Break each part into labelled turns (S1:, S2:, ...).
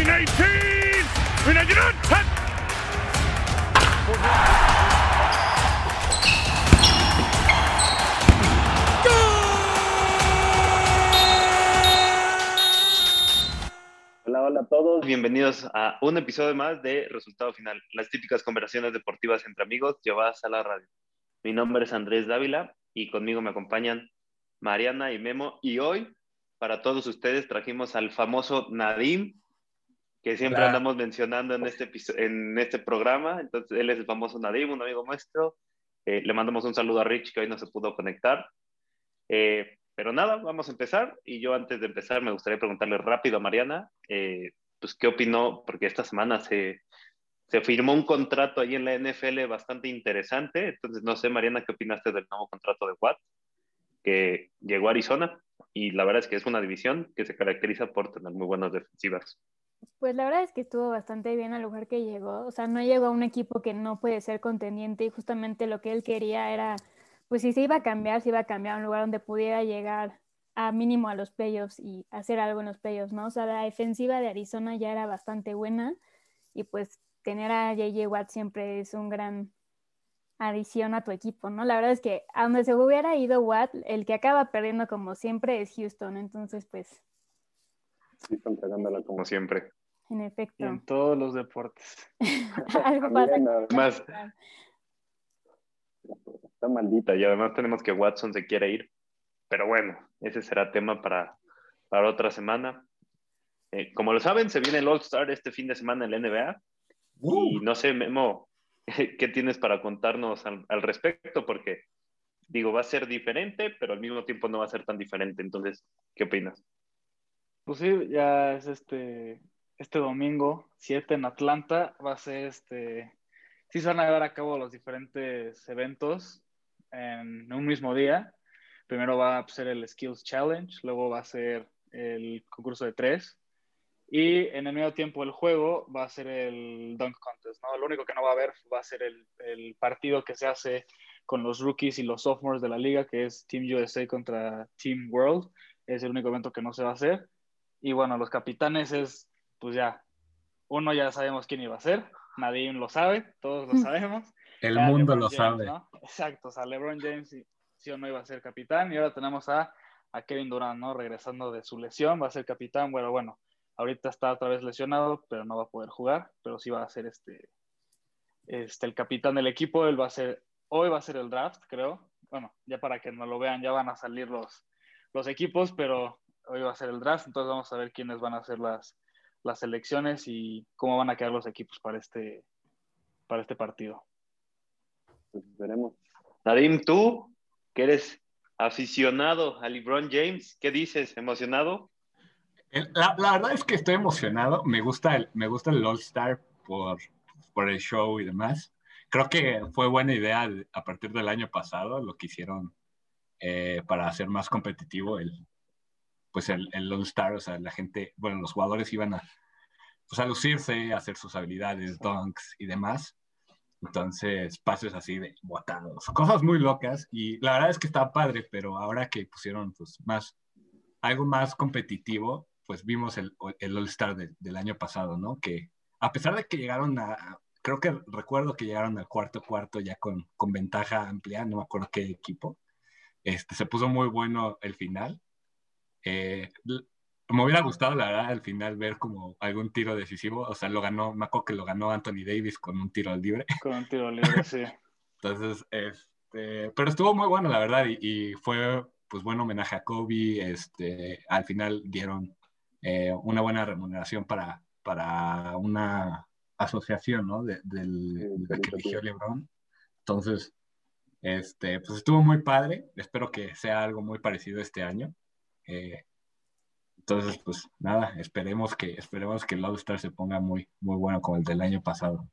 S1: 319! 319!
S2: Hola, hola a todos, bienvenidos a un episodio más de Resultado Final, las típicas conversaciones deportivas entre amigos llevadas a la radio. Mi nombre es Andrés Dávila y conmigo me acompañan Mariana y Memo y hoy para todos ustedes trajimos al famoso Nadim, que siempre
S3: Hola.
S2: andamos mencionando en este, en este programa. Entonces, él es el famoso Nadim, un amigo nuestro. Eh, le mandamos un saludo a Rich, que hoy no se pudo conectar. Eh, pero nada, vamos a empezar. Y yo antes de empezar me gustaría preguntarle rápido a Mariana, eh, pues qué opinó, porque esta semana se, se firmó un contrato ahí en la NFL bastante interesante. Entonces, no sé, Mariana, ¿qué opinaste del nuevo contrato de Watt? Que llegó a Arizona y la verdad es que es una división que se caracteriza por tener muy buenas defensivas.
S4: Pues la verdad es que estuvo bastante bien al lugar que llegó. O sea, no llegó a un equipo que no puede ser contendiente y justamente lo que él quería era, pues si se iba a cambiar, se iba a cambiar a un lugar donde pudiera llegar a mínimo a los playoffs y hacer algo en los playoffs, ¿no? O sea, la defensiva de Arizona ya era bastante buena y pues tener a JJ Watt siempre es un gran adición a tu equipo, ¿no? La verdad es que a donde se hubiera ido Watt, el que acaba perdiendo como siempre es Houston, entonces pues,
S2: Sí, están cagándola como siempre.
S4: En
S3: Y
S4: efecto.
S3: en todos los deportes.
S4: Algo pasa.
S2: Además- Está maldita y además tenemos que Watson se quiere ir. Pero bueno, ese será tema para, para otra semana. Eh, como lo saben, se viene el All-Star este fin de semana en la NBA. Y no sé, Memo, ¿qué tienes para contarnos al, al respecto? Porque, digo, va a ser diferente, pero al mismo tiempo no va a ser tan diferente. Entonces, ¿qué opinas?
S3: Pues sí, ya es este, este domingo, 7 en Atlanta, va a ser este, sí se van a llevar a cabo los diferentes eventos en un mismo día. Primero va a ser el Skills Challenge, luego va a ser el concurso de tres y en el medio tiempo del juego va a ser el Dunk Contest, ¿no? Lo único que no va a haber va a ser el, el partido que se hace con los rookies y los sophomores de la liga, que es Team USA contra Team World. Es el único evento que no se va a hacer. Y bueno, los capitanes es, pues ya, uno ya sabemos quién iba a ser, Nadim lo sabe, todos lo sabemos.
S5: El
S3: Ya
S5: mundo
S3: LeBron
S5: lo
S3: James,
S5: sabe.
S3: ¿no? Exacto, o sea, LeBron James sí, sí o no iba a ser capitán y ahora tenemos a, a Kevin Durant, ¿no? Regresando de su lesión, va a ser capitán, bueno, bueno, ahorita está otra vez lesionado, pero no va a poder jugar, pero sí va a ser este, este el capitán del equipo, él va a ser, hoy va a ser el draft, creo, bueno, ya para que no lo vean, ya van a salir los, los equipos, pero hoy va a ser el draft, entonces vamos a ver quiénes van a ser las, las elecciones y cómo van a quedar los equipos para este, para este partido.
S2: Pues veremos. Nadim, tú, que eres aficionado a LeBron James, ¿qué dices? ¿Emocionado?
S5: El- La, la verdad es que estoy emocionado. Me gusta el, me gusta el All Star por, por el show y demás. Creo que fue buena idea a partir del año pasado lo que hicieron eh, para hacer más competitivo el, pues el, el All Star. O sea, la gente, bueno, los jugadores iban a, pues a lucirse, a hacer sus habilidades, dunks y demás. Entonces, pases así de botados, cosas muy locas. Y la verdad es que está padre, pero ahora que pusieron pues más, algo más competitivo, pues vimos el, el All-Star de- del año pasado, ¿no? Que a pesar de que llegaron a, creo que recuerdo que llegaron al cuarto cuarto ya con, con ventaja amplia, no me acuerdo qué equipo, este, se puso muy bueno el final. Eh, me hubiera gustado, la verdad, al final ver como algún tiro decisivo, o sea, lo ganó, me acuerdo que lo ganó Anthony Davis con un tiro libre.
S3: Con un tiro libre, sí.
S5: Entonces, este, pero estuvo muy bueno, la verdad, y, y fue pues buen homenaje a Kobe. Este, al final dieron eh, una buena remuneración para, para una asociación, ¿no? De, del,
S2: Sí,
S5: de la que eligió LeBron. Entonces, este, pues estuvo muy padre. Espero que sea algo muy parecido este año. Eh, entonces, pues nada, esperemos que, esperemos que el All-Star se ponga muy, muy bueno como el del año pasado.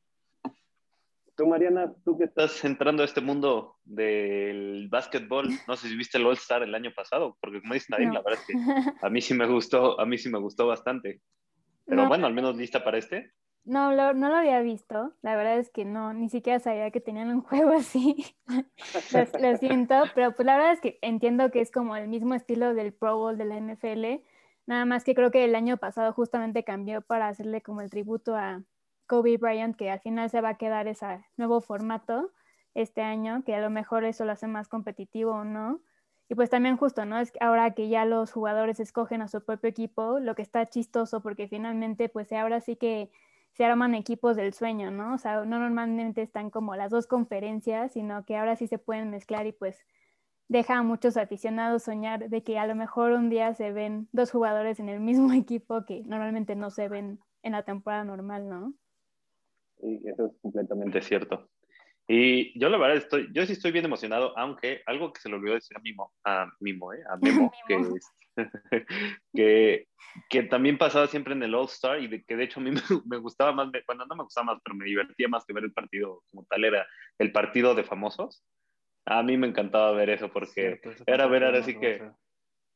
S2: Tú, Mariana, tú que estás entrando a este mundo del básquetbol, no sé si viste el All-Star el año pasado, porque como dice Nadim,
S4: No.
S2: la verdad es que a mí sí me gustó, a mí sí me gustó bastante. Pero
S4: No.
S2: bueno, al menos lista para este.
S4: No, no lo había visto. La verdad es que no, ni siquiera sabía que tenían un juego así. lo, lo siento, pero pues la verdad es que entiendo que es como el mismo estilo del Pro Bowl de la NFL. Nada más que creo que el año pasado justamente cambió para hacerle como el tributo a Kobe Bryant, que al final se va a quedar ese nuevo formato este año, que a lo mejor eso lo hace más competitivo o no. Y pues también justo, ¿no? Es que ahora que ya los jugadores escogen a su propio equipo, lo que está chistoso porque finalmente pues ahora sí que se arman equipos del sueño, ¿no? O sea, no normalmente están como las dos conferencias, sino que ahora sí se pueden mezclar y pues deja a muchos aficionados soñar de que a lo mejor un día se ven dos jugadores en el mismo equipo que normalmente no se ven en la temporada normal, ¿no?
S2: Sí, eso es completamente cierto. Y yo la verdad estoy, yo sí estoy bien emocionado, aunque algo que se le olvidó decir a Mimo, a Mimo, ¿eh? a Memo, que, que, que, también pasaba siempre en el All Star y de, que de hecho a mí me, me, gustaba más, bueno, no me gustaba más, pero me divertía más que ver el partido como tal, era el partido de famosos. A mí me encantaba ver eso porque era ver ahora sí que...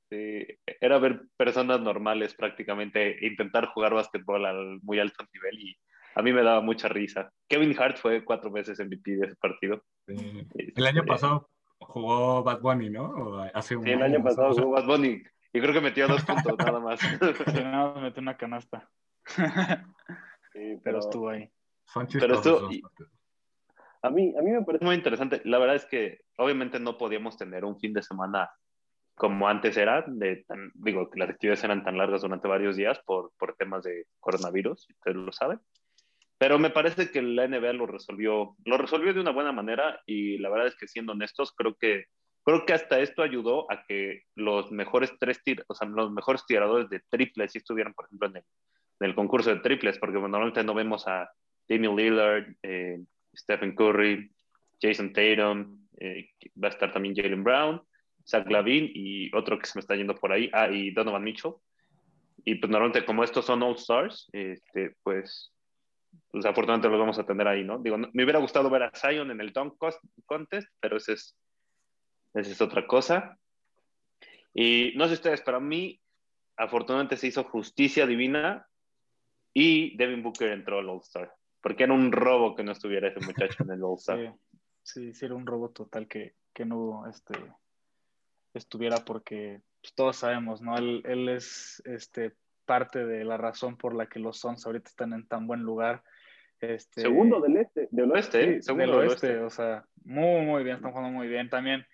S2: Sí, era ver personas normales prácticamente intentar jugar básquetbol al muy alto nivel y a mí me daba mucha risa. Kevin Hart fue cuatro veces MVP de ese partido.
S5: El año este, pasado jugó Bad Bunny, ¿no?
S2: Hace un sí, el año pasado jugó Bad Bunny. Y creo que metió dos puntos nada más.
S3: Sí, nada más metió una canasta. Sí, pero, estuvo ahí.
S2: pero estuvo, a, mí, a mí me parece muy interesante. La verdad es que obviamente no podíamos tener un fin de semana como antes era, de digo, que las actividades eran tan largas durante varios días por, por temas de coronavirus, ustedes lo saben. Pero me parece que la NBA lo resolvió, lo resolvió de una buena manera y la verdad es que siendo honestos, creo que, creo que hasta esto ayudó a que los mejores tres tir los mejores tiradores de triples estuvieran, por ejemplo, en el, en el concurso de triples, porque normalmente no vemos a Damian Lillard, eh, Stephen Curry, Jason Tatum, eh, va a estar también Jalen Brown, Zach Lavin y otro que se me está yendo por ahí, ah, y Donovan Mitchell. Y pues normalmente como estos son All Stars, este, pues pues afortunadamente los vamos a tener ahí, ¿no? Digo, me hubiera gustado ver a Zion en el Dunk Contest, pero esa es, esa es otra cosa. Y no sé ustedes, pero a mí, afortunadamente se hizo justicia divina y Devin Booker entró al All-Star, porque era un robo que no estuviera ese muchacho en el All-Star.
S3: Sí, sí, era un robo total que, que no este, estuviera porque pues, todos sabemos, ¿no? Él, él es este, parte de la razón por la que los Suns ahorita están en tan buen lugar. Este,
S2: segundo del este, del oeste,
S3: ¿eh? segundo del, oeste, o sea, muy, muy bien, están jugando muy bien. También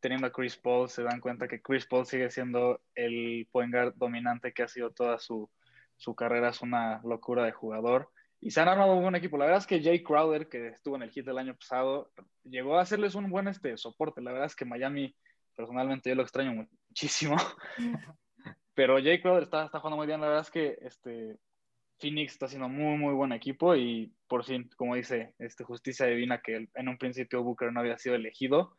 S3: teniendo a Chris Paul, se dan cuenta que Chris Paul sigue siendo el point guard dominante que ha sido toda su, su carrera, es una locura de jugador. Y se han armado un buen equipo. La verdad es que Jay Crowder, que estuvo en el hit del año pasado, llegó a hacerles un buen este, soporte. La verdad es que Miami, personalmente, yo lo extraño muchísimo. Pero Jay Crowder está, está jugando muy bien. La verdad es que este, Phoenix está haciendo muy, muy buen equipo y por fin, como dice, este, justicia divina que en un principio Booker no había sido elegido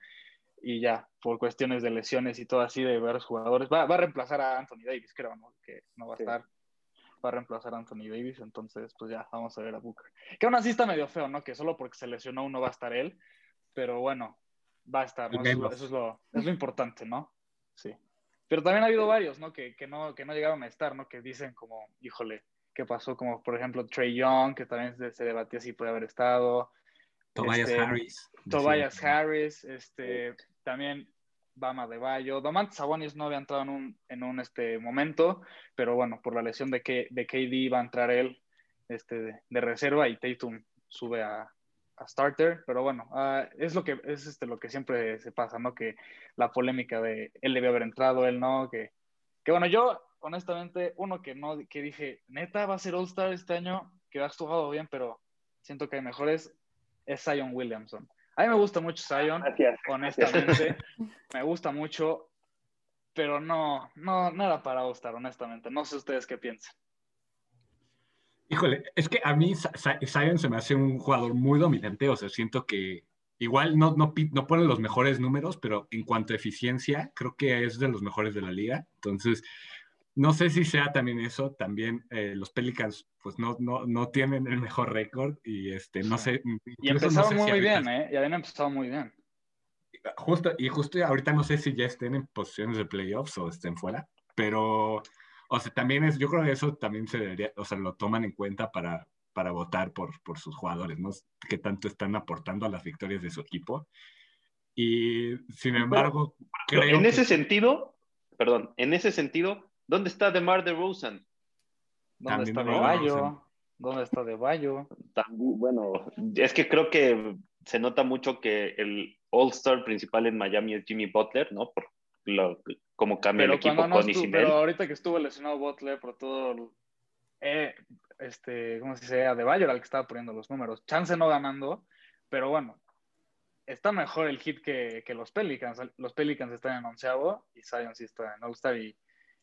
S3: y ya, por cuestiones de lesiones y todo así de varios jugadores, va, va a reemplazar a Anthony Davis, creo, ¿no? que no va a estar, va a reemplazar a Anthony Davis, entonces pues ya, vamos a ver a Booker. Que aún así está medio feo, ¿no? Que solo porque se lesionó uno va a estar él, pero bueno, va a estar, ¿no? Eso, eso, es, lo, es lo importante, ¿no? Sí. Pero también ha habido varios, ¿no? Que, que, no, que no llegaron a estar, ¿no? Que dicen como, híjole, ¿qué pasó? Como por ejemplo Trey Young, que también se, se debatía si puede haber estado.
S5: Tobias este, Harris.
S3: Tobias Harris, este, también Bama de Bayo. Domantas Sabonis no había entrado en un, en un este, momento, pero bueno, por la lesión de, que, de KD va a entrar él este, de, de reserva y Tatum sube a, a starter, pero bueno, uh, es lo que es este, lo que siempre se pasa, ¿no? Que la polémica de él debe haber entrado, él no, que, que bueno, yo honestamente, uno que no, que dije, neta, va a ser All-Star este año, que ha jugado bien, pero siento que hay mejores, es Zion Williamson. A mí me gusta mucho Zion, honestamente, me gusta mucho, pero no, no, no era para All-Star, honestamente. No sé ustedes qué piensan.
S5: Híjole, es que a mí Zion se me hace un jugador muy dominante, o sea, siento que igual no, no, no ponen los mejores números, pero en cuanto a eficiencia, creo que es de los mejores de la liga. Entonces, no sé si sea también eso, también eh, los Pelicans pues no, no, no tienen el mejor récord y este, no sé.
S3: Y empezaron muy bien, ¿eh? Y habían empezado muy bien.
S5: Justo, y justo ahorita no sé si ya estén en posiciones de playoffs o estén fuera, pero o sea, también es, yo creo que eso también se debería, o sea, lo toman en cuenta para, para votar por, por sus jugadores, ¿no? Que tanto están aportando a las victorias de su equipo. Y sin embargo,
S2: creo En ese sentido, perdón, en ese sentido, ¿Dónde está DeMar DeRozan?
S3: ¿Dónde
S5: También
S3: está
S5: no
S3: De
S5: lo
S3: Bayo?
S5: conocen.
S3: ¿Dónde está De Bayo?
S2: También, bueno, es que creo que se nota mucho que el All-Star principal en Miami es Jimmy Butler, ¿no? Por lo, cómo cambia
S3: Pero
S2: el equipo
S3: no
S2: con y sin
S3: pero
S2: él.
S3: ahorita que estuvo lesionado Butler por todo el- eh, este, ¿cómo se dice? A De Bayo era el que estaba poniendo los números. Chance no ganando, pero bueno, está mejor el hit que, que los Pelicans. Los Pelicans están en onceavo y Zion sí está en All-Star y,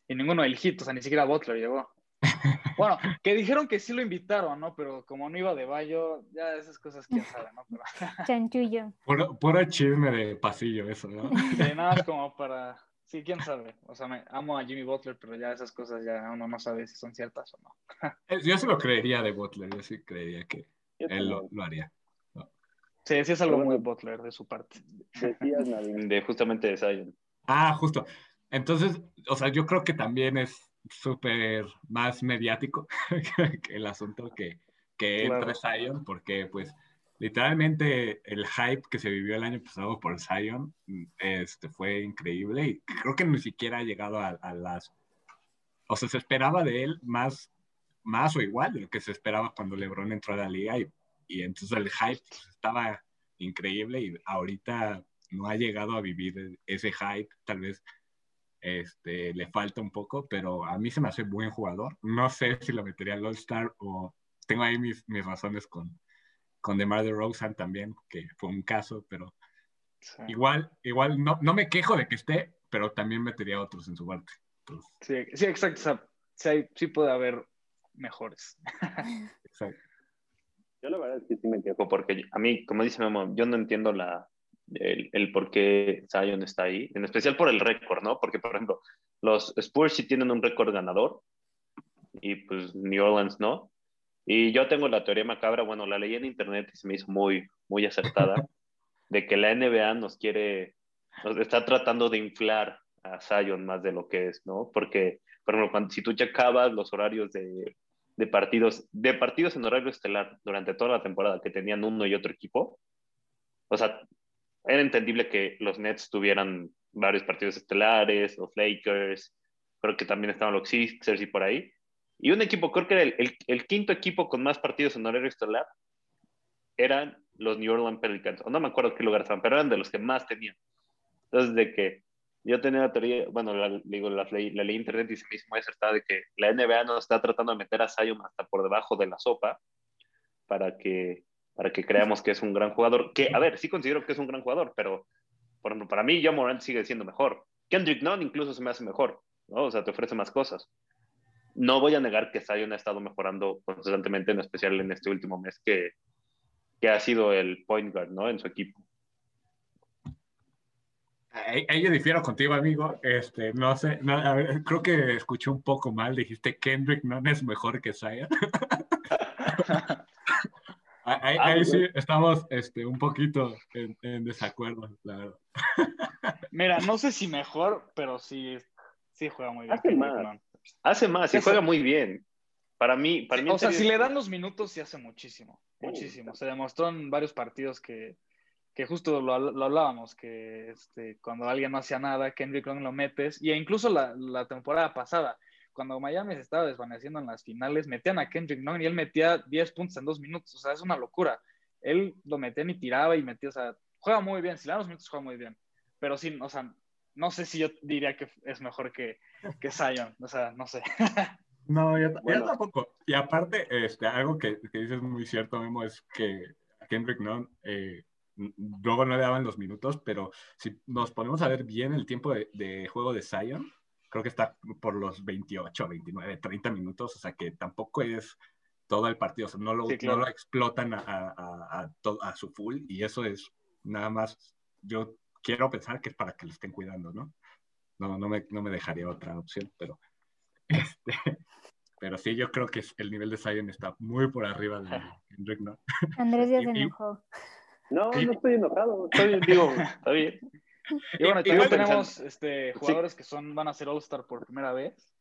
S3: y ninguno del hit, o sea, ni siquiera Butler llegó. Bueno, que dijeron que sí lo invitaron, ¿no? Pero como no iba De Bayo, ya esas cosas quién sabe, ¿no? Pero
S4: Chanchullo.
S5: Puro, puro chisme de pasillo eso, ¿no?
S3: sí, nada como para... Sí, quién sabe. O sea, me amo a Jimmy Butler, pero ya esas cosas ya uno no sabe si son ciertas o no.
S5: Yo sí lo creería de Butler, yo sí creería que él lo, haría.
S3: Sí, sí es algo muy. Butler de su parte.
S1: Decías, Nadim.
S2: De justamente de Zion.
S5: Ah, justo. Entonces, o sea, yo creo que también es súper más mediático que el asunto que, que
S3: Claro.
S5: entre Zion, porque pues literalmente el hype que se vivió el año pasado por Zion mm, este, fue increíble y creo que ni siquiera ha llegado a, a las... O sea, se esperaba de él más, más o igual de lo que se esperaba cuando LeBron entró a la liga y, y entonces el hype pues, estaba increíble y ahorita no ha llegado a vivir ese hype, tal vez este, le falta un poco, pero a mí se me hace buen jugador. No sé si lo metería al All-Star o tengo ahí mis, mis razones con, con DeMar DeRozan también, que fue un caso, pero
S3: Sí,
S5: igual, igual no, no me quejo de que esté, pero también metería a otros en su parte. Entonces,
S3: sí, sí, exacto. O sea, sí, hay- sí puede haber mejores.
S5: exacto.
S1: Yo la verdad es que sí me quejo.
S2: Porque a mí, como dice Memo, yo no entiendo la, el, el por qué Zion está ahí, en especial por el récord, ¿no? Porque, por ejemplo, los Spurs sí tienen un récord ganador y pues New Orleans no. Y yo tengo la teoría macabra, bueno, la leí en internet y se me hizo muy, muy acertada, de que la NBA nos quiere, nos está tratando de inflar a Zion más de lo que es, ¿no? Porque, por ejemplo, cuando, si tú checabas los horarios de, de partidos, de partidos en horario estelar durante toda la temporada que tenían uno y otro equipo, o sea, era entendible que los Nets tuvieran varios partidos estelares, los Lakers, creo que también estaban los Sixers y por ahí. Y un equipo, creo que era el, el, el quinto equipo con más partidos en horario estelar, eran los New Orleans Pelicans. O no me acuerdo qué lugar estaban, pero eran de los que más tenían. Entonces, de que yo tenía la teoría, bueno, la, digo, la, leí, la leí internet y se me hizo muy acertada de que la NBA nos está tratando de meter a Zion hasta por debajo de la sopa para que, para que creamos que es un gran jugador. Que, a ver, sí considero que es un gran jugador, pero, por ejemplo, para mí, John Morant sigue siendo mejor. Kendrick Nunn incluso se me hace mejor, ¿no? O sea, te ofrece más cosas. No voy a negar que Zion ha estado mejorando constantemente, en especial en este último mes, que, que ha sido el point guard, ¿no? En su equipo.
S5: Ahí, yo difiero contigo, amigo. Este, no sé, no, a ver, creo que escuché un poco mal. Dijiste Kendrick no es mejor que Zion. ahí,
S2: Ah,
S5: ahí
S2: pues,
S5: sí estamos este, un poquito en, en desacuerdo, la verdad.
S3: Mira, no sé si mejor, pero sí, sí juega muy bien.
S1: Hace más.
S2: Hace más y
S3: Hace-
S2: juega muy bien. Para mí, para mí
S3: o sea, si le dan los minutos, sí hace muchísimo. Muchísimo. Se demostró en varios partidos que, que justo lo, lo hablábamos, que este, cuando alguien no hacía nada, Kendrick Nunn lo metes. Y incluso la, la temporada pasada, cuando Miami se estaba desvaneciendo en las finales, metían a Kendrick Nunn y él metía 10 puntos en dos minutos. O sea, es una locura. Él lo metía y tiraba y metía, o sea, juega muy bien. Si le dan los minutos, juega muy bien. Pero sí, o sea, no sé si yo diría que es mejor que, que Zion. O sea, no sé.
S5: No, yo, tampoco. Y aparte, este, algo que, que dices muy cierto, Memo, es que a Kendrick Nunn eh, luego no le daban los minutos, pero si nos ponemos a ver bien el tiempo de, de juego de Zion, creo que está por los 28, 29, 30 minutos, o sea que tampoco es todo el partido, o sea, no lo,
S3: Sí, claro.
S5: no lo explotan a, a- a- a to- a su full y eso es nada más, yo quiero pensar que es para que lo estén cuidando, ¿no? No, no me, no me dejaría otra opción, pero este, pero sí, yo creo que es- el nivel de Zion está muy por arriba de Kendrick Nunn.
S4: Andrés ya se enojó.
S1: No,
S5: Sí.
S1: no estoy enojado.
S2: Estoy- digo, está bien.
S3: Y bueno,
S5: Y-
S3: también
S5: igual
S3: tenemos este, jugadores que son, van a ser All-Star por primera vez,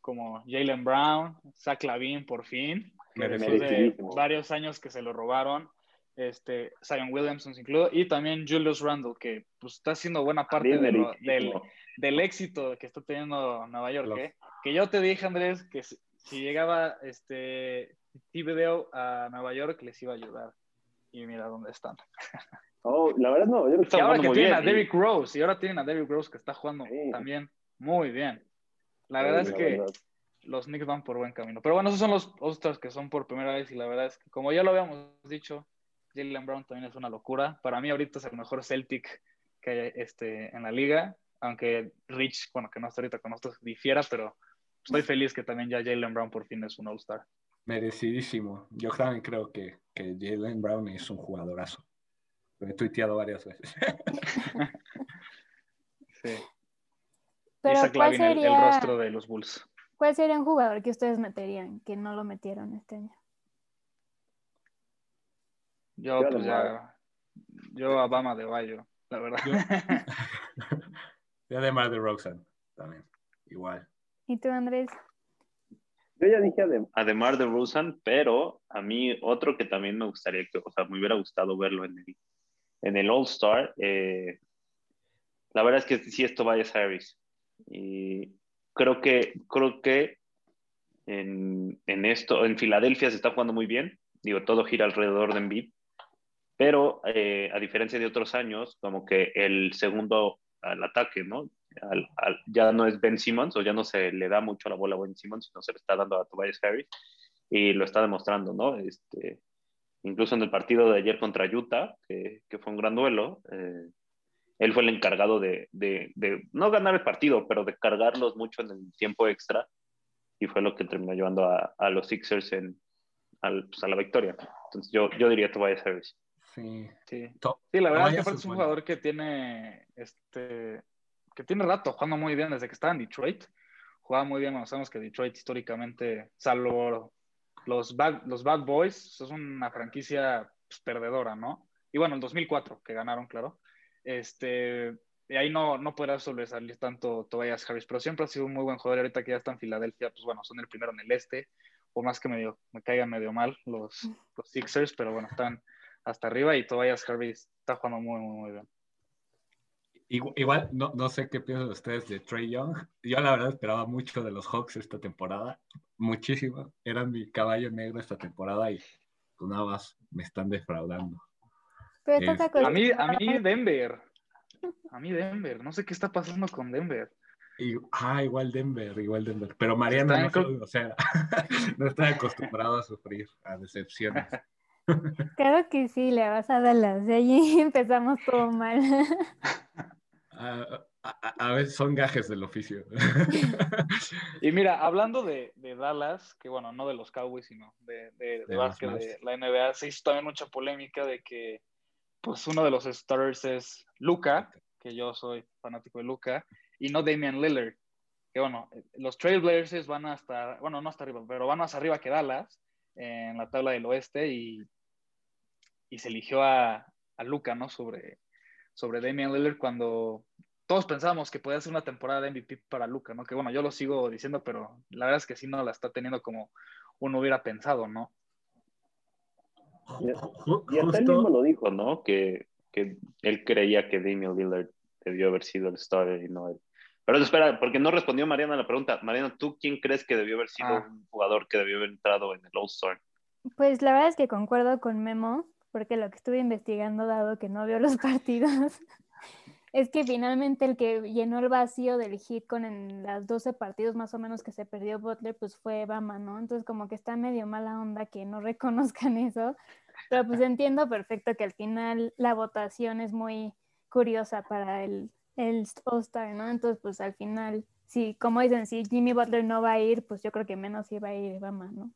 S3: como Jalen Brown, Zach Lavin por fin, después de varios años que se lo robaron, este, Zion Williamson incluido, y también Julius Randle, que pues, está haciendo buena parte
S1: Bien
S3: de lo- del, del éxito que está teniendo Nueva York,
S5: Los-
S3: ¿eh? que yo te dije, Andrés, que si, si llegaba este Thibodeau a Nueva York les iba a ayudar. Y mira dónde están.
S1: Oh, la verdad no, yo
S3: Y ahora que
S2: muy
S3: tienen
S2: bien,
S3: a Derrick Rose, y ahora tienen a Derrick Rose que está jugando
S1: Sí.
S3: también muy bien. La
S1: Sí,
S3: verdad es
S1: la
S3: que
S1: verdad.
S3: los Knicks van por buen camino. Pero bueno, esos son los All-Stars que son por primera vez y la verdad es que, como ya lo habíamos dicho, Jalen Brown también es una locura. Para mí ahorita es el mejor Celtic que hay este, en la liga, aunque Rich, bueno, que no está ahorita con nosotros, difiera, pero estoy feliz que también ya Jalen Brown por fin es un All-Star.
S5: Merecidísimo. Yo también creo que, que Jalen Brown es un jugadorazo. Lo he tuiteado varias veces.
S3: Sí.
S4: Pero
S3: Isaac
S4: ¿cuál
S3: Lavin, el- el,
S4: sería,
S3: rostro de los Bulls.
S4: ¿cuál sería un jugador que ustedes meterían que no lo metieron este año?
S3: Yo,
S1: Yo
S3: pues ya, yo a Bama de Bayo, la verdad.
S5: Ya de Mar de Roxanne también. Igual.
S4: ¿Y tú, Andrés?
S1: Yo ya dije además.
S2: Además de Rusan, pero a mí otro que también me gustaría, que, o sea, me hubiera gustado verlo en el, en el All Star. eh, la verdad es que sí es Tobias Harris. Y creo que, creo que en, en esto, en Filadelfia se está jugando muy bien. Digo, todo gira alrededor de Embiid. Pero eh, a diferencia de otros años, como que el segundo al ataque, ¿no? Al- al- ya no es Ben Simmons o ya no se le da mucho la bola a Ben Simmons, sino se le está dando a Tobias Harris y lo está demostrando, ¿no? Este, incluso en el partido de ayer contra Utah, que, que fue un gran duelo, eh, él fue el encargado de, de- de no ganar el partido, pero de cargarlos mucho en el tiempo extra y fue lo que terminó llevando a, a los Sixers en, al- pues, a la victoria. Entonces yo, yo diría Tobias Harris.
S5: Sí.
S3: Sí. Sí, la verdad es que aparte
S5: es
S3: un jugador que tiene este que tiene rato jugando muy bien desde que estaba en Detroit. Jugaba muy bien, bueno, sabemos que Detroit históricamente, salvo los bad, los bad Boys, es una franquicia pues, perdedora, ¿no? Y bueno, el 2004, que ganaron, claro. Este, y ahí no, no podrá sobresalir tanto Tobias Harris, pero siempre ha sido un muy buen jugador. Ahorita que ya está en Filadelfia, pues bueno, son el primero en el este, por más que medio, me caigan medio mal los, los Sixers, pero bueno, están hasta arriba y Tobias Harris está jugando muy, muy, muy bien.
S5: Igual, igual, no, no sé qué piensan ustedes de Trey Young. Yo la verdad esperaba mucho de los Hawks esta temporada. Muchísimo. Eran mi caballo negro esta temporada y pues nada más me están defraudando.
S4: Pero
S5: Este,
S3: A mí, a mí Denver. A mí Denver. No sé qué está pasando con Denver.
S5: Y, ah, igual Denver, igual Denver. Pero Mariana, no, soy- o sea, no está acostumbrado a sufrir, a decepciones.
S4: Claro que sí, le vas a Dallas. De allí empezamos todo mal.
S5: A, a- a veces son gajes del oficio.
S3: Y mira, hablando de, de Dallas, que bueno, no de los Cowboys, sino de, de, de
S5: De
S3: básquet de la NBA, se hizo también mucha polémica de que pues uno de los starters es Luca, que yo soy fanático de Luca, y no Damian Lillard. Que bueno, los Trailblazers van hasta, bueno, no hasta arriba, pero van más arriba que Dallas en la tabla del oeste y, y se eligió a, a Luca, ¿no? Sobre, sobre Damian Lillard cuando todos pensábamos que podía ser una temporada de MVP para Luca, ¿no? Que bueno, yo lo sigo diciendo, pero la verdad es que sí no la está teniendo como uno hubiera pensado, ¿no?
S1: Y hasta él mismo lo dijo.
S2: ¿no? Que, que él creía que Damian Lillard debió haber sido el starter y no él. Pero espera, porque no respondió Mariana a la pregunta. Mariana, ¿tú quién crees que debió haber sido
S3: Ah.
S2: un jugador que debió haber entrado en el All-Star?
S4: Pues la verdad es que concuerdo con Memo, porque lo que estuve investigando, dado que no vio los partidos, es que finalmente el que llenó el vacío del hit con en las 12 partidos más o menos que se perdió Butler, pues fue Bama, ¿no? Entonces como que está medio mala onda que no reconozcan eso, pero pues entiendo perfecto que al final la votación es muy curiosa para el, el All-Star, ¿no? Entonces pues al final, si como dicen, si Jimmy Butler no va a ir, pues yo creo que menos iba a ir Bama, ¿no?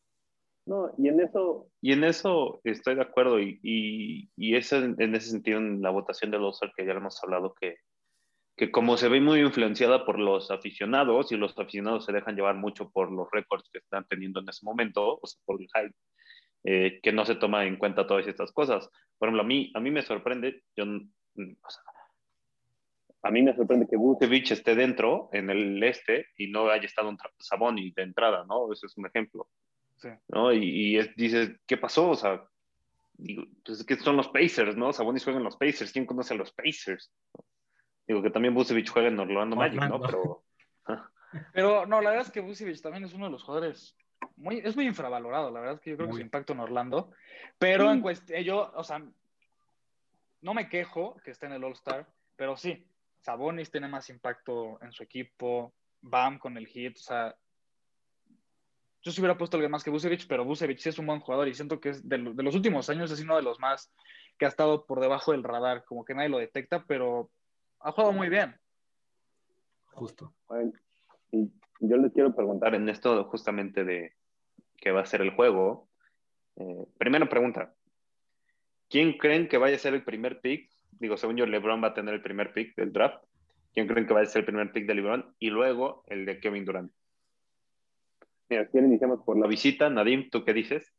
S1: No, y en eso,
S2: Y en eso estoy de acuerdo. Y, y, y eso en, en ese sentido, en la votación del All-Star, que ya lo hemos hablado, que, que como se ve muy influenciada por los aficionados, y los aficionados se dejan llevar mucho por los récords que están teniendo en ese momento, o sea, por el hype, eh, que no se toma en cuenta todas estas cosas. Por ejemplo, a mí, a mí me sorprende, yo, o sea,
S1: a mí me sorprende que
S2: Vucevic esté dentro, en el este, y no haya estado un Saboni de entrada, ¿no? Ese es un ejemplo.
S3: Sí.
S2: ¿no? Y, y es- dices, ¿qué pasó? O sea, digo, pues es que son los Pacers, ¿no? Sabonis juega en los Pacers. ¿Quién conoce a los Pacers? Digo que también Vucevic juega en Orlando Magic, ¿no? Pero,
S3: Pero no, la verdad es que Vucevic también es uno de los jugadores muy, es muy infravalorado, la verdad es que yo creo que
S5: Muy.
S3: su impacto en Orlando. Pero en
S4: Mm.
S3: cuestión, yo, o sea, no me quejo que esté en el All-Star, pero sí, Sabonis tiene más impacto en su equipo, Bam con el hit, o sea, yo sí hubiera puesto alguien más que Vucevic, pero Vucevic sí es un buen jugador y siento que es de, de los últimos años es uno de los más que ha estado por debajo del radar, como que nadie lo detecta, pero ha jugado muy bien.
S5: Justo.
S1: Bueno, y yo les quiero preguntar,
S2: en esto justamente de que va a ser el juego. Eh, primera pregunta. ¿Quién creen que vaya a ser el primer pick? Digo, según yo, LeBron va a tener el primer pick del draft. ¿Quién creen que vaya a ser el primer pick de LeBron? Y luego el de Kevin Durant.
S1: mira, ¿quién iniciamos por
S2: La visita, Nadim, ¿tú qué dices?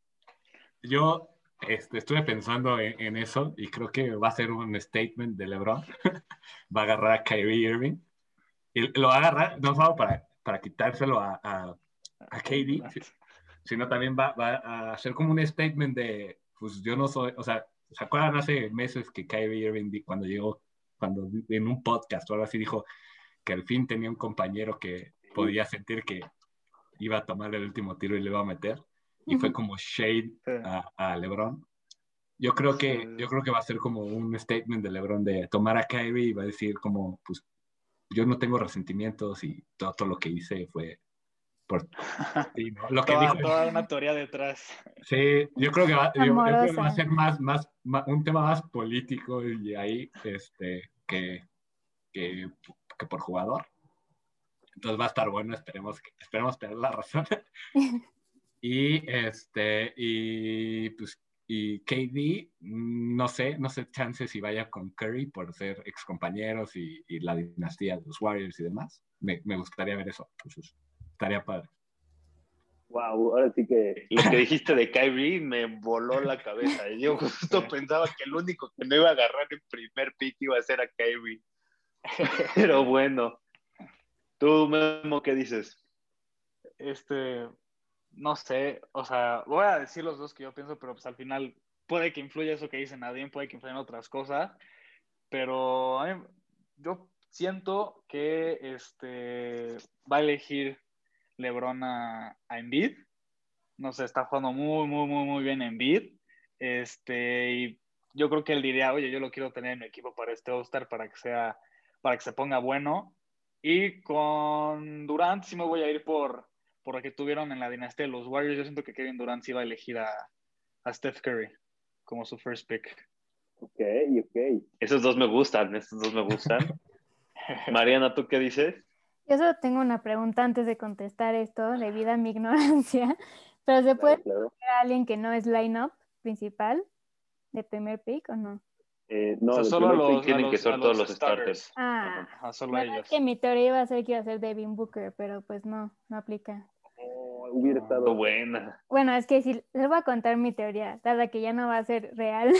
S5: Yo este, estuve pensando en, en eso y creo que va a ser un statement de LeBron. va a agarrar a Kyrie Irving y lo va a agarrar no solo para, para quitárselo a, a, a KD, si- sino también va, va a hacer como un statement de, pues yo no soy, o sea, ¿se acuerdan hace meses que Kyrie Irving cuando llegó, cuando en un podcast o algo así dijo que al fin tenía un compañero que podía sentir que iba a tomar el último tiro y le iba a meter? Y fue como shade a, a LeBron. Yo creo que yo creo que va a ser como un statement de LeBron de tomar a Kyrie y va a decir como pues yo no tengo resentimientos y todo, todo lo que hice fue por ti, ¿no? Lo que
S3: Toda,
S5: dijo
S3: toda una teoría detrás.
S5: Sí, yo creo que va, yo- yo creo que va a ser más, más, más- un tema más político y ahí este que, que, que por jugador. Entonces va a estar bueno, esperemos que, esperemos tener la razón. y este, y pues, y KD, no sé, no sé chance si vaya con Curry por ser ex compañeros y, y la dinastía de los Warriors y demás. Me, me gustaría ver eso. Entonces, estaría padre.
S1: Wow, ahora sí que
S2: Lo que dijiste de Kyrie me voló la cabeza. Yo justo pensaba que el único que no iba a agarrar el primer pick iba a ser a Kyrie. Pero bueno. Tú, Memo, ¿qué dices?
S3: Este, no sé, o sea, voy a decir los dos que yo pienso, pero pues al final puede que influya eso que dice Nadine, puede que influya en otras cosas, pero a mí- yo siento que este va a elegir LeBron a, a Embiid, no sé, está jugando muy, muy, muy, muy bien Embiid, este, y yo creo que él diría, oye, yo lo quiero tener en mi equipo para este All-Star, para que sea, para que se ponga bueno, y con Durant sí me voy a ir por, por lo que tuvieron en la dinastía de los Warriors. Yo siento que Kevin Durant sí va a elegir a, a Steph Curry como su first pick.
S1: Ok, ok.
S2: Esos dos me gustan, esos dos me gustan. Mariana, ¿tú qué dices?
S4: Yo solo tengo una pregunta antes de contestar esto, debido a mi ignorancia. Pero ¿se puede
S1: Claro, claro.
S4: poner a alguien que no es line-up principal de primer pick o no?
S1: Eh, no,
S3: O sea, solo los-
S2: tienen
S3: a
S2: que ser todos
S3: los
S2: starters.
S4: Ah,
S3: solo ellos.
S4: que mi teoría iba a ser que iba a ser Devin Booker, pero pues no, no aplica.
S1: Hubiera estado
S2: buena.
S4: Bueno, es que si les voy a contar mi teoría, dada que ya no va a ser real.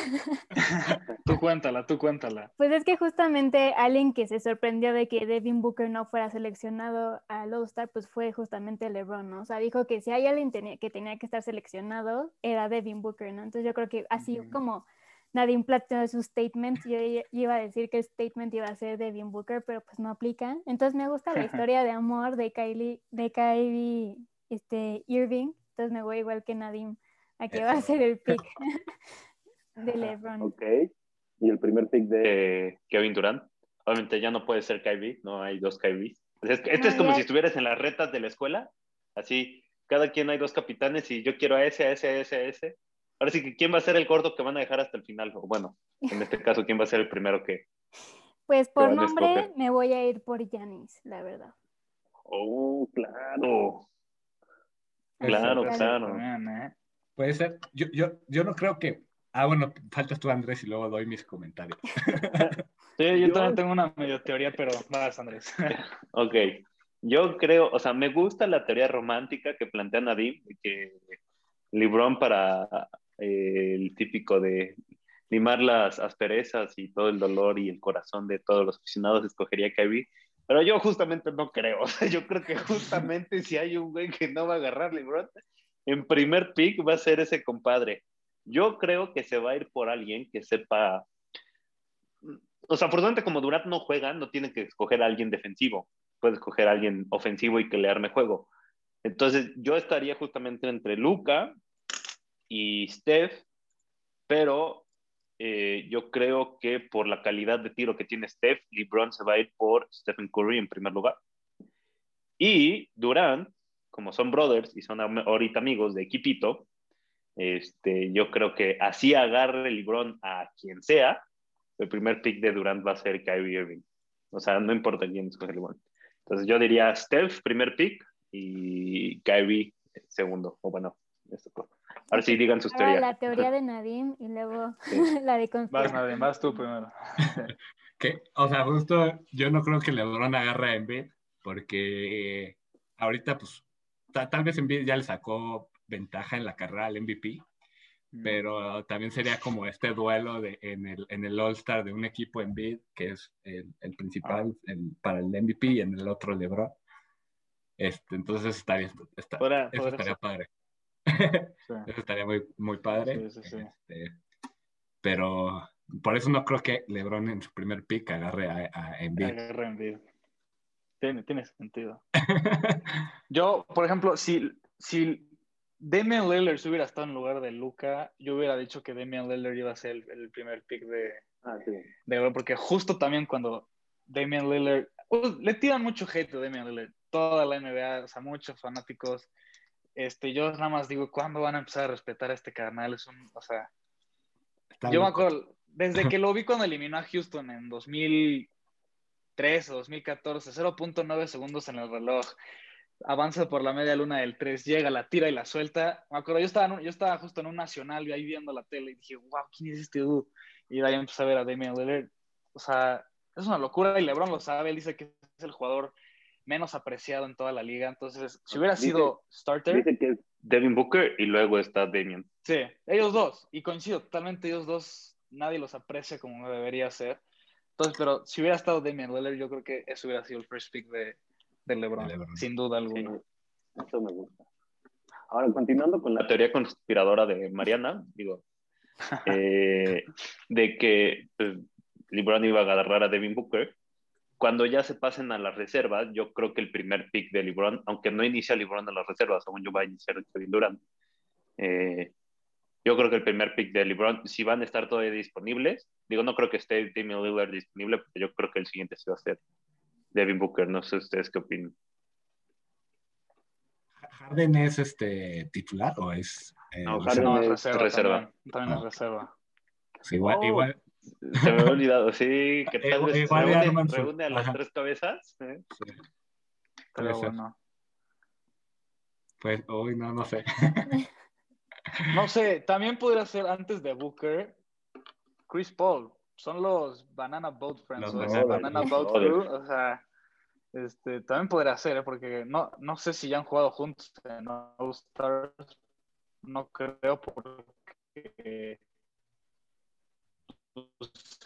S3: Tú cuéntala, tú cuéntala.
S4: Pues es que justamente alguien que se sorprendió de que Devin Booker no fuera seleccionado al All-Star, pues fue justamente LeBron, ¿no? O sea, dijo que si hay alguien tenía- que tenía que estar seleccionado, era Devin Booker, ¿no? Entonces yo creo que así como Nadine planteó su statement, yo iba a decir que el statement iba a ser Devin Booker, pero pues no aplica. Entonces me gusta la historia de amor de Kylie, de Kylie este, Irving, entonces me voy igual que Nadim a que va a ser el pick de LeBron.
S1: Ok. Y el primer pick de.
S2: Eh, Kevin Durant. Obviamente ya no puede ser Kyrie, no hay dos Kyrie. Es, que- este
S4: No,
S2: es como
S4: ya-
S2: si estuvieras en las retas de la escuela, así, cada quien hay dos capitanes y yo quiero a ese, a ese, a ese, a ese. Ahora sí que quién va a ser el gordo que van a dejar hasta el final, o bueno, en este caso, quién va a ser el primero que...
S4: Pues por nombre me voy a ir por Yanis, la verdad.
S1: Oh, claro.
S2: Claro,
S4: Claro.
S3: ¿eh?
S5: Puede ser. Yo, yo, yo no creo que. Ah, bueno, faltas tú, Andrés, y luego doy mis comentarios.
S3: Sí, yo
S1: Yo-
S3: también tengo una medio teoría, pero vas, Andrés.
S2: Ok, yo creo, o sea, me gusta la teoría romántica que plantea Nadim, que LeBron para eh, el típico de limar las asperezas y todo el dolor y el corazón de todos los aficionados escogería a Kyrie, pero yo justamente no creo, o sea, yo creo que justamente si hay un güey que no va a agarrar LeBron, en primer pick va a ser ese compadre. Yo creo que se va a ir por alguien que sepa o sea, afortunadamente como Durant no juega, no tiene que escoger a alguien defensivo. puedes coger a alguien ofensivo y que le arme juego. Entonces, yo estaría justamente entre Luca y Steph, pero eh, yo creo que por la calidad de tiro que tiene Steph, LeBron se va a ir por Stephen Curry en primer lugar. Y Durant, como son brothers y son ahorita amigos de equipito, este, yo creo que así agarre LeBron a quien sea, el primer pick de Durant va a ser Kyrie Irving. O sea, no importa quién escoge LeBron. Entonces yo diría Steph, primer pick, y Kyrie, segundo. O bueno, eso. Ahora sí, digan sus teorías.
S4: La teoría de Nadim y luego la de
S3: Vas, Nadim, vas tú primero.
S5: que, o sea, justo yo no creo que LeBron agarre a Embiid, porque ahorita, pues, tal vez Embiid ya le sacó ventaja en la carrera al MVP, mm. pero también sería como este duelo de, en el, en el All-Star de un equipo en bid, que es el, el principal ah. para el MVP, y en el otro LeBron. Este, entonces estaría, está, eso estaría padre. Eso estaría muy, muy padre. Este, pero por eso no creo que LeBron en su primer pick agarre a, a Embiid.
S3: Agarre a Embiid. Tiene, tiene sentido. yo, por ejemplo, si, si Damian Lillard hubiera estado en lugar de Luca, yo hubiera dicho que Damian Lillard iba a ser el, primer pick de, ah, de porque justo también cuando Damian Lillard, pues, le tiran mucho hate a Damian Lillard, toda la NBA, o sea, muchos fanáticos. Este, yo nada más digo, ¿cuándo van a empezar a respetar a este canal? Es un, o sea, yo me acuerdo, desde que lo vi cuando eliminó a Houston en 2003 o 2014, 0.9 segundos en el reloj avanza por la media luna del 3, llega, la tira y la suelta. Me acuerdo, yo estaba, yo estaba justo en un nacional y ahí viendo la tele y dije, wow, ¿quién es este dude? Y de ahí empecé a ver a Damian Lillard. O sea, es una locura y LeBron lo sabe, él dice que es el jugador menos apreciado en toda la liga. Entonces, si hubiera sido starter.
S2: Dice que es Devin Booker y luego está Damian.
S3: Sí, ellos dos. Y coincido totalmente, ellos dos, nadie los aprecia como debería ser. Entonces, pero si hubiera estado Damian Lillard, yo creo que eso hubiera sido el first pick de, de LeBron, sin duda alguna.
S1: eso me gusta. Ahora, continuando con la teoría conspiradora de Mariana, digo, eh, de que pues, LeBron iba a agarrar a Devin Booker, cuando ya se pasen a las reservas, yo creo que el primer pick de LeBron, aunque no inicia LeBron en las reservas, según yo va a iniciar Kevin Durant, eh, yo creo que el primer pick de LeBron, si van a estar todavía disponibles, digo, no creo que esté Damian Lillard disponible, pero yo creo que el siguiente se va a ser Devin Booker. No sé ustedes qué opinan.
S5: ¿Harden es este titular o es.?
S3: Eh, no, Harden es reserva. También, es ah. reserva.
S5: igual, oh, igual.
S2: Se me había olvidado, sí, que tal vez igual reúne, reúne a las tres cabezas. ¿eh? Sí.
S3: Pero bueno.
S5: Pues hoy no, no sé.
S3: no sé, también podría ser antes de Booker, Chris Paul son los Banana Boat Friends, o sea, Banana Boat Crew, o sea, este, también podría ser, ¿eh? porque no, no sé si ya han jugado juntos en All Stars, no creo, porque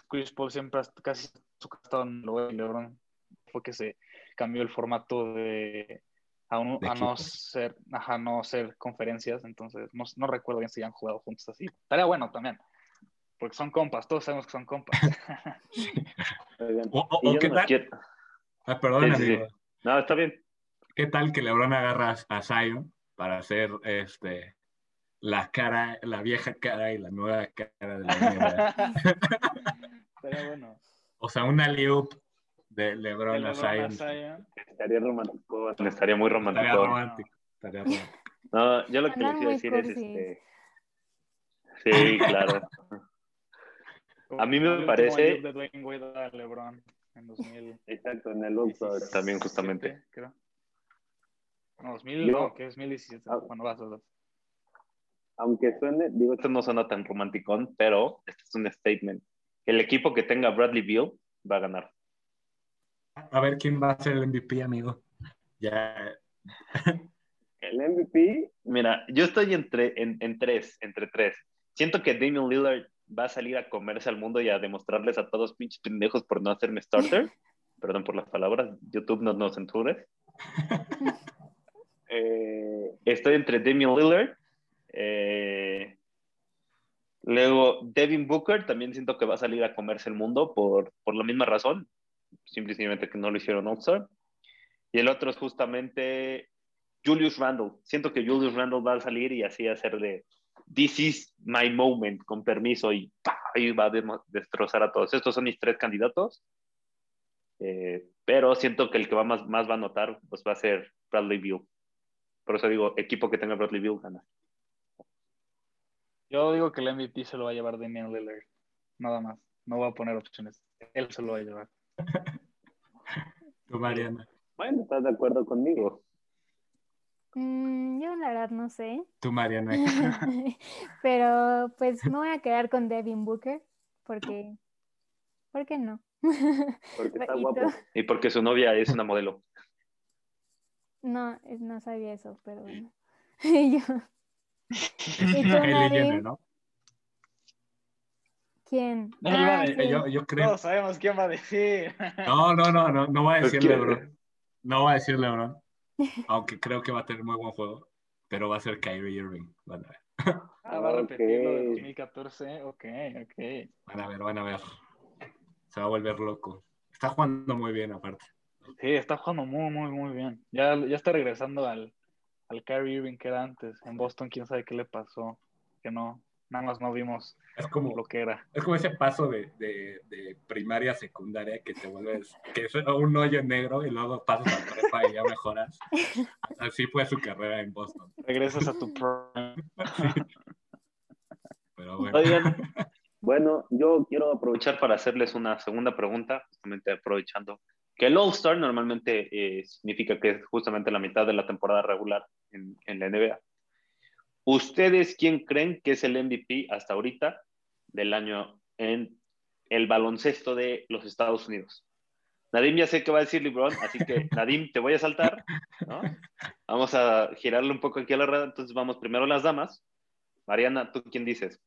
S3: Chris Paul siempre casi su estado en lo de LeBron, porque se cambió el formato de a, a no ser, ajá, no ser conferencias, entonces no, no recuerdo bien si ya han jugado juntos así. Estaría bueno también porque son compas, todos sabemos que son compas.
S5: o, qué tal. Ah, perdón,
S2: No, está bien.
S5: ¿Qué tal que LeBron agarra a Zion para hacer este la cara, la vieja cara y la nueva cara de la
S3: Estaría bueno.
S5: O sea, una loop de LeBron, a Zion.
S1: Estaría romántico.
S2: Estaría muy romántico.
S5: Estaría romántico. Estaría romántico.
S2: No, yo lo que les a decir es este. Sí, claro. A mí me parece.
S3: De Dwayne Wade a LeBron en 2000.
S1: Exacto, en el all
S2: También, justamente.
S3: Creo. No, 2000, no, que es 2017. Ah, bueno, vas, vas.
S1: Aunque suene, digo,
S2: esto no suena tan romanticón, pero este es un statement. El equipo que tenga Bradley Beal va a ganar.
S5: A ver quién va a ser el MVP, amigo. Ya.
S1: el MVP.
S2: Mira, yo estoy entre, en, en tres, entre tres. Siento que Damian Lillard va a salir a comerse al mundo y a demostrarles a todos pinches pendejos por no hacerme starter. Perdón por las palabras, YouTube no nos censures. Eh, estoy entre Damian Lillard. Eh, luego, Devin Booker también siento que va a salir a comerse el mundo por, por la misma razón. Simplemente que no lo hicieron all Y el otro es justamente Julius Randle. Siento que Julius Randle va a salir y así hacer de This is my moment, con permiso, y, va a destrozar a todos. Estos son mis tres candidatos. Eh, pero siento que el que va más, más va a notar pues va a ser Bradley Beal. Por eso digo, equipo que tenga Bradley Beal gana.
S3: Yo digo que el MVP se lo va a llevar Damian Lillard. Nada más. No voy a poner opciones. Él se lo va a llevar.
S5: Tú, Mariana.
S2: Bueno, ¿estás de acuerdo conmigo?
S4: Mm, yo la verdad no sé.
S5: Tú, Mariana.
S4: Pero pues me voy a quedar con Devin Booker porque, ¿por qué no?
S2: Porque está guapo. Y porque su novia es una modelo.
S4: No, no sabía eso, pero bueno. y yo, ¿Quién?
S5: Ah, yo, yo, creo.
S3: Todos sabemos quién va a decir.
S5: No, no, no, no, no va a decir LeBron. No va a decir LeBron. Aunque creo que va a tener muy buen juego. Pero va a ser Kyrie Irving. Van a ver.
S3: Ah, va a repetir lo de 2014. Ok, ok.
S5: Van a ver, van a ver. Se va a volver loco. Está jugando muy bien, aparte.
S3: Sí, está jugando muy, muy, muy bien. Ya, ya está regresando al, al Kyrie Irving que era antes. En Boston, quién sabe qué le pasó. Que no, nada más no vimos
S5: es como,
S3: lo que era.
S5: Es como ese paso de, de, primaria a secundaria que te vuelves, que es un hoyo negro y luego pasas a prepa y ya mejoras. Así fue su carrera en Boston.
S3: Regresas a tu prime.
S5: Pero bueno.
S2: bueno, yo quiero aprovechar para hacerles una segunda pregunta, justamente aprovechando que el All-Star normalmente eh, significa que es justamente la mitad de la temporada regular en, en la NBA. ¿Ustedes quién creen que es el MVP hasta ahorita del año en el baloncesto de los Estados Unidos? Nadim ya sé que va a decir LeBron, así que Nadim, te voy a saltar. Vamos a girarle un poco aquí a la red, entonces vamos primero las damas. Mariana, ¿tú quién dices?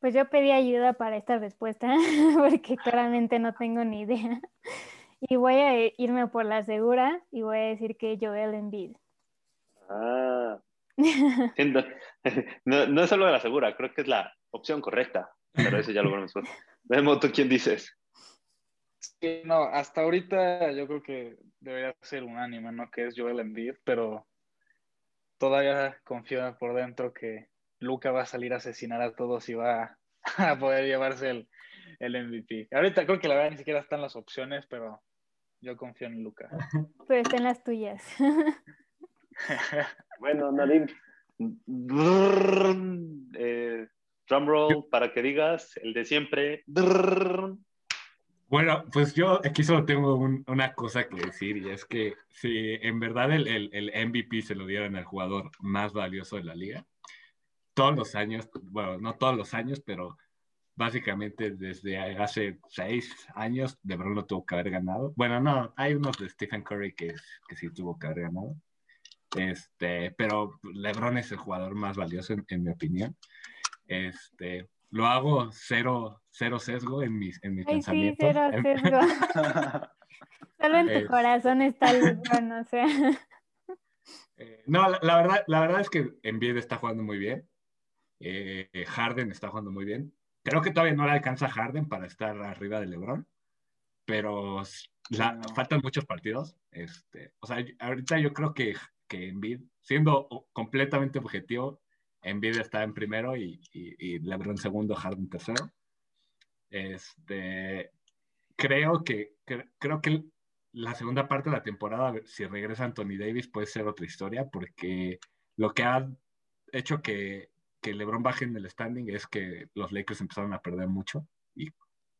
S4: Pues yo pedí ayuda para esta respuesta, porque claramente no tengo ni idea. Y voy a irme por la segura y voy a decir que Joel Embiid.
S2: Ah, no, no, es solo de la segura, creo que es la opción correcta, pero eso ya lo veremos. Vemos tú quién dices.
S3: Sí, no, hasta ahorita yo creo que debería ser unánime, ¿no? Que es Joel Embiid, pero todavía confío por dentro que Luca va a salir a asesinar a todos y va a poder llevarse el, el MVP. Ahorita creo que la verdad ni siquiera están las opciones, pero yo confío en Luca.
S4: Pero están las tuyas.
S2: Bueno, Nadim. Eh, drumroll para que digas el de siempre.
S5: Bueno, pues yo aquí solo tengo una cosa que decir y es que si en verdad el, el, MVP se lo dieran al jugador más valioso de la liga, todos los años, bueno, no todos los años, pero básicamente desde hace seis años, verdad lo tuvo que haber ganado. Bueno, no, hay unos de Stephen Curry que, que sí tuvo que haber ganado. Este, pero LeBron es el jugador más valioso en, mi opinión. Este, lo hago cero, cero sesgo en mis, en mis pensamientos.
S4: Sí, cero sesgo. Solo en tu corazón está LeBron, o sea.
S5: Eh, no, la, verdad, la verdad es que Embiid está jugando muy bien. Eh, Harden está jugando muy bien. Creo que todavía no le alcanza Harden para estar arriba de LeBron, pero la, faltan muchos partidos. Este, o sea, ahorita yo creo que que Envid, siendo completamente objetivo, Envid está en primero y, y, y LeBron segundo, Harden tercero. Este, creo que, creo que la segunda parte de la temporada, si regresa Anthony Davis, puede ser otra historia, porque lo que ha hecho que, que LeBron baje en el standing es que los Lakers empezaron a perder mucho y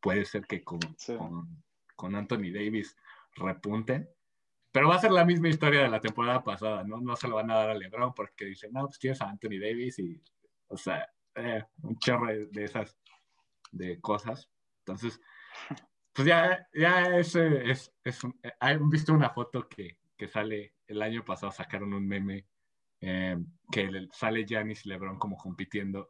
S5: puede ser que con, con, con Anthony Davis repunten. Pero va a ser la misma historia de la temporada pasada, ¿no? No se lo van a dar a LeBron porque dicen, no, pues tienes a Anthony Davis y, o sea, eh, un chorro de esas de cosas. Entonces, pues ya, ya es, es, es eh, han visto una foto que, que, sale el año pasado, sacaron un meme eh, que sale Janis y LeBron como compitiendo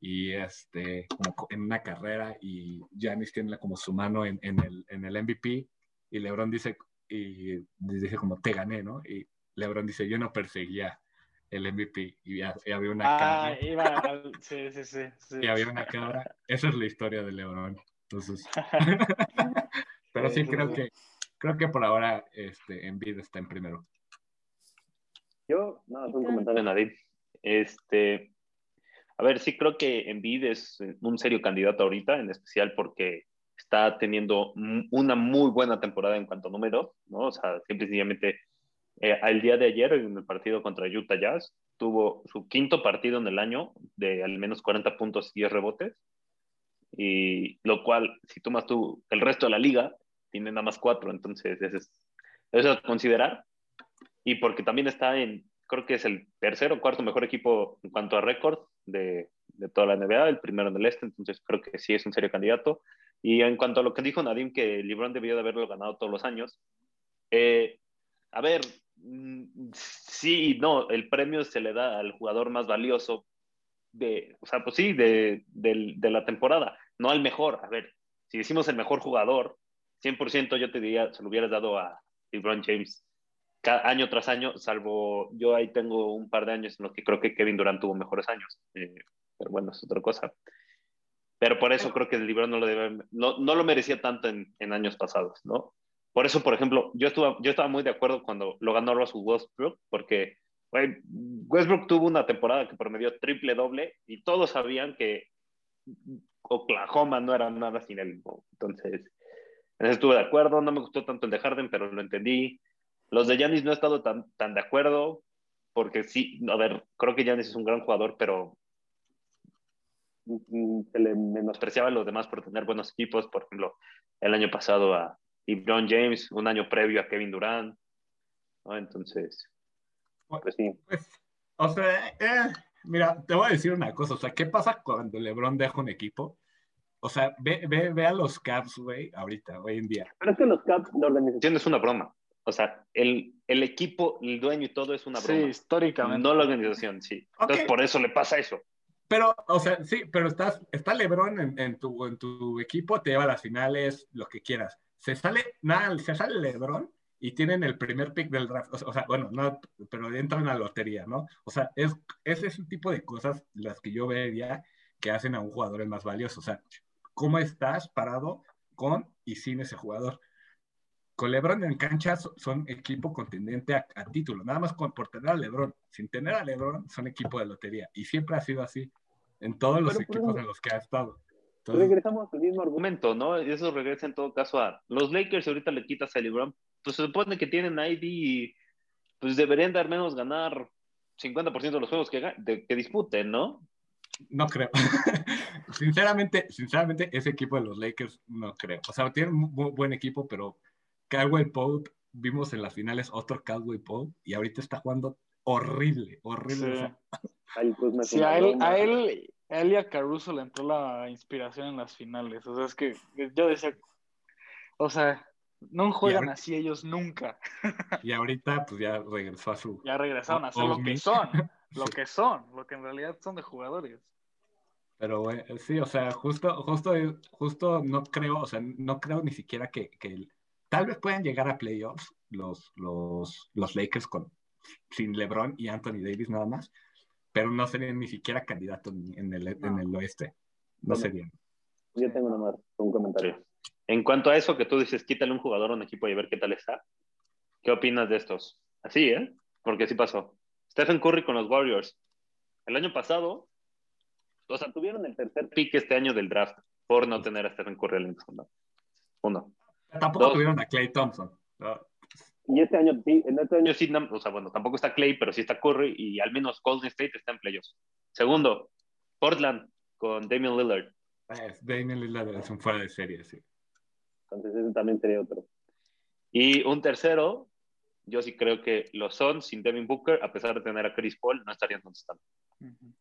S5: y este, como en una carrera y Janis tiene como su mano en, en, el, en el MVP y LeBron dice y dice como te gané, ¿no? Y LeBron dice, yo no perseguía el MVP y, había una
S3: ah,
S5: cabra.
S3: Iba sí, sí, sí,
S5: Y había una cabra. Esa es la historia de LeBron. Entonces, pero sí creo que creo que por ahora este, Envid está en primero.
S2: Yo, no, es un comentario de Nadim. Este, a ver, sí creo que Envid es un serio candidato ahorita, en especial porque está teniendo una muy buena temporada en cuanto a números, ¿no? O sea, simple sencillamente, eh, al día de ayer en el partido contra Utah Jazz, tuvo su quinto partido en el año de al menos 40 puntos y 10 rebotes, y lo cual, si tomas tú el resto de la liga, tiene nada más cuatro, entonces eso es, eso es considerar. Y porque también está en, creo que es el tercer o cuarto mejor equipo en cuanto a récord de, de, toda la NBA, el primero en el este, entonces creo que sí es un serio candidato. Y en cuanto a lo que dijo Nadim, que LeBron debió de haberlo ganado todos los años, eh, a ver, mm, sí, no, el premio se le da al jugador más valioso de, o sea, pues sí, de, de, de la temporada, no al mejor. A ver, si decimos el mejor jugador, 100% yo te diría, se lo hubieras dado a LeBron James año tras año, salvo yo ahí tengo un par de años en los que creo que Kevin Durant tuvo mejores años. Eh, pero bueno, es otra cosa. Pero por eso creo que el LeBron no lo, debe, no, no lo merecía tanto en, en, años pasados, ¿no? Por eso, por ejemplo, yo, estuve, yo estaba muy de acuerdo cuando lo ganó Russell Westbrook, porque Westbrook tuvo una temporada que promedió triple doble y todos sabían que Oklahoma no era nada sin él. Entonces, estuve de acuerdo, no me gustó tanto el de Harden, pero lo entendí. Los de Yanis no he estado tan, tan de acuerdo, porque sí, a ver, creo que Yanis es un gran jugador, pero se le menospreciaba a los demás por tener buenos equipos, por ejemplo, el año pasado a LeBron James, un año previo a Kevin Durant, ¿no? Entonces, pues sí.
S5: Pues, o sea, eh, mira, te voy a decir una cosa, o sea, ¿qué pasa cuando LeBron deja un equipo? O sea, ve, ve, ve a los Caps, güey, ahorita, hoy en día.
S2: Pero es que los Caps, la organización es una broma. O sea, el, el equipo, el dueño y todo es una broma.
S3: Sí, históricamente.
S2: No la organización, sí. Entonces, okay. por eso le pasa eso.
S5: Pero, o sea, sí, pero estás, está LeBron en, en, tu, en tu equipo, te lleva a las finales, lo que quieras. Se sale, nada, se sale LeBron y tienen el primer pick del draft. O sea, bueno, no, pero entran a la lotería, ¿no? O sea, es, ese es un tipo de cosas las que yo vería que hacen a un jugador el más valioso. O sea, cómo estás parado con y sin ese jugador. Con LeBron en cancha son equipo contendiente a, a título, nada más con, por tener a LeBron. Sin tener a LeBron son equipo de lotería y siempre ha sido así en todos los Pero, equipos en los que ha estado.
S2: Entonces, regresamos al mismo argumento, ¿no? Y eso regresa en todo caso a los Lakers. Ahorita le quitas a LeBron, pues se supone que tienen ID y pues deberían de al menos ganar 50% de los juegos que, de, que disputen, ¿no?
S5: No creo. sinceramente, sinceramente, ese equipo de los Lakers no creo. O sea, tienen un buen equipo, pero Caldwell Pope, vimos en las finales otro Caldwell Pope y ahorita está jugando horrible, horrible.
S3: Sí, Ay, pues sí a, él, a, él, a él y a Caruso le entró la inspiración en las finales. O sea, es que yo decía, o sea, no juegan ahorita, así ellos nunca.
S5: Y ahorita pues ya regresó a su...
S3: Ya regresaron a ser lo que son, lo que son, lo que en realidad son de jugadores.
S5: Pero bueno, sí, o sea, justo, justo, justo no creo, o sea, no creo ni siquiera que, que tal vez puedan llegar a playoffs los, los, los Lakers con, sin LeBron y Anthony Davis nada más, pero no serían ni siquiera candidatos en el, no. en el oeste. No serían.
S2: Yo tengo más un comentario. En cuanto a eso que tú dices, quítale un jugador a un equipo y ver qué tal está. ¿Qué opinas de estos? Así, ¿eh? Porque sí pasó. Stephen Curry con los Warriors. El año pasado, o sea, tuvieron el tercer pick este año del draft por no tener a Stephen Curry en el segundo. Uno.
S5: Tampoco Dos. tuvieron a Clay Thompson. No.
S2: Y este año, en este año sí, o sea, bueno, tampoco está Clay, pero sí está Curry y al menos Golden State está en playoffs. Segundo, Portland con Damian Lillard.
S5: Es, Damian Lillard es un fuera de serie, sí.
S2: Entonces ese también sería otro. Y un tercero, yo sí creo que los Suns sin Devin Booker, a pesar de tener a Chris Paul, no estarían donde están. Uh -huh.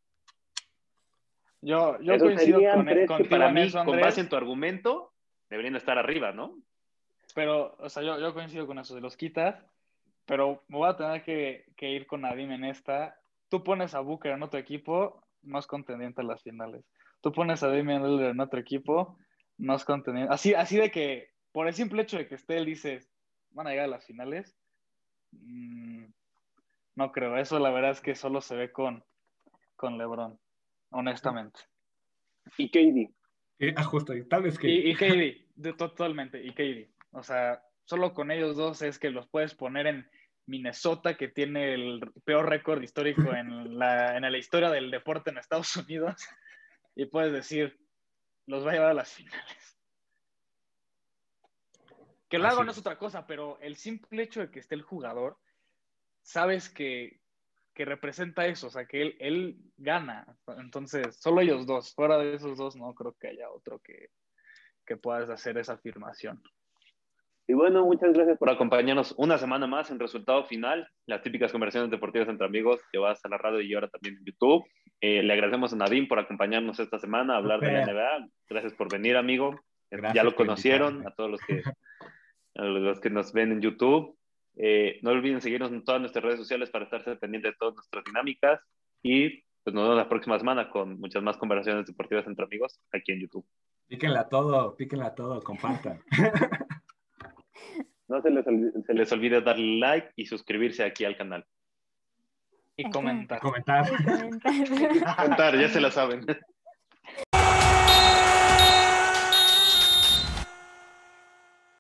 S3: Yo, yo coincido con,
S2: tres
S3: con,
S2: para mí, eso, con base en tu argumento, deberían estar arriba, ¿no?
S3: Pero, o sea, yo, yo coincido con eso, de los quitas, pero me voy a tener que, que, ir con Nadim en esta. Tú pones a Booker en otro equipo, no es contendiente a las finales. Tú pones a Damian Lillard en otro equipo, no es contendiente. Así, así de que, por el simple hecho de que esté, él dices, van a llegar a las finales. Mm, no creo, eso la verdad es que solo se ve con, con LeBron, honestamente.
S2: Y KD.
S5: Eh, ah, justo, tal vez
S3: que. Y, y KD, de, totalmente, y KD. O sea, solo con ellos dos es que los puedes poner en Minnesota, que tiene el peor récord histórico en la, en la historia del deporte en Estados Unidos, y puedes decir, los va a llevar a las finales. Que lo hago no es otra cosa, pero el simple hecho de que esté el jugador, sabes que, que representa eso, o sea, que él, él, gana. Entonces, solo ellos dos, fuera de esos dos, no creo que haya otro que, que puedas hacer esa afirmación.
S2: Y bueno, muchas gracias por acompañarnos una semana más en Resultado Final, las típicas conversaciones deportivas entre amigos que vas a la radio y ahora también en YouTube. Eh, le agradecemos a Nadim por acompañarnos esta semana a hablar de la NBA. Gracias por venir, amigo. ya lo conocieron, a todos los que, a los que nos ven en YouTube. Eh, no olviden seguirnos en todas nuestras redes sociales para estar pendientes de todas nuestras dinámicas y pues nos vemos la próxima semana con muchas más conversaciones deportivas entre amigos aquí en YouTube.
S5: Píquenla todo, píquenla todo, compartan.
S2: No se les, olvide, se les olvide darle like y suscribirse aquí al canal.
S3: Y comentar.
S5: Comentar.
S4: comentar.
S2: comentar, ya se lo saben.